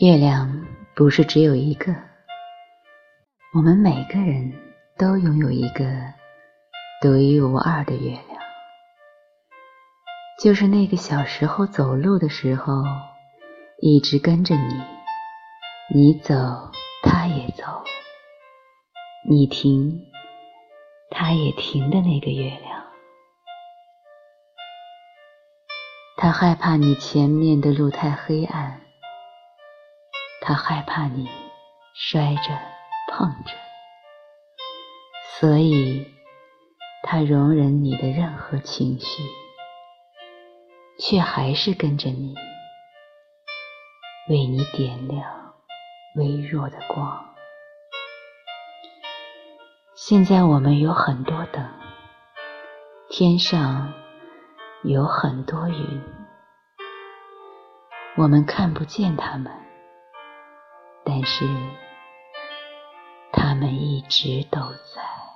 月亮不是只有一个，我们每个人都拥有一个独一无二的月亮，就是那个小时候走路的时候一直跟着你，你走它也走，你停它也停的那个月亮。它害怕你前面的路太黑暗。他害怕你摔着碰着，所以他容忍你的任何情绪，却还是跟着你，为你点亮微弱的光。现在我们有很多灯，天上有很多云，我们看不见它们。但是，他们一直都在。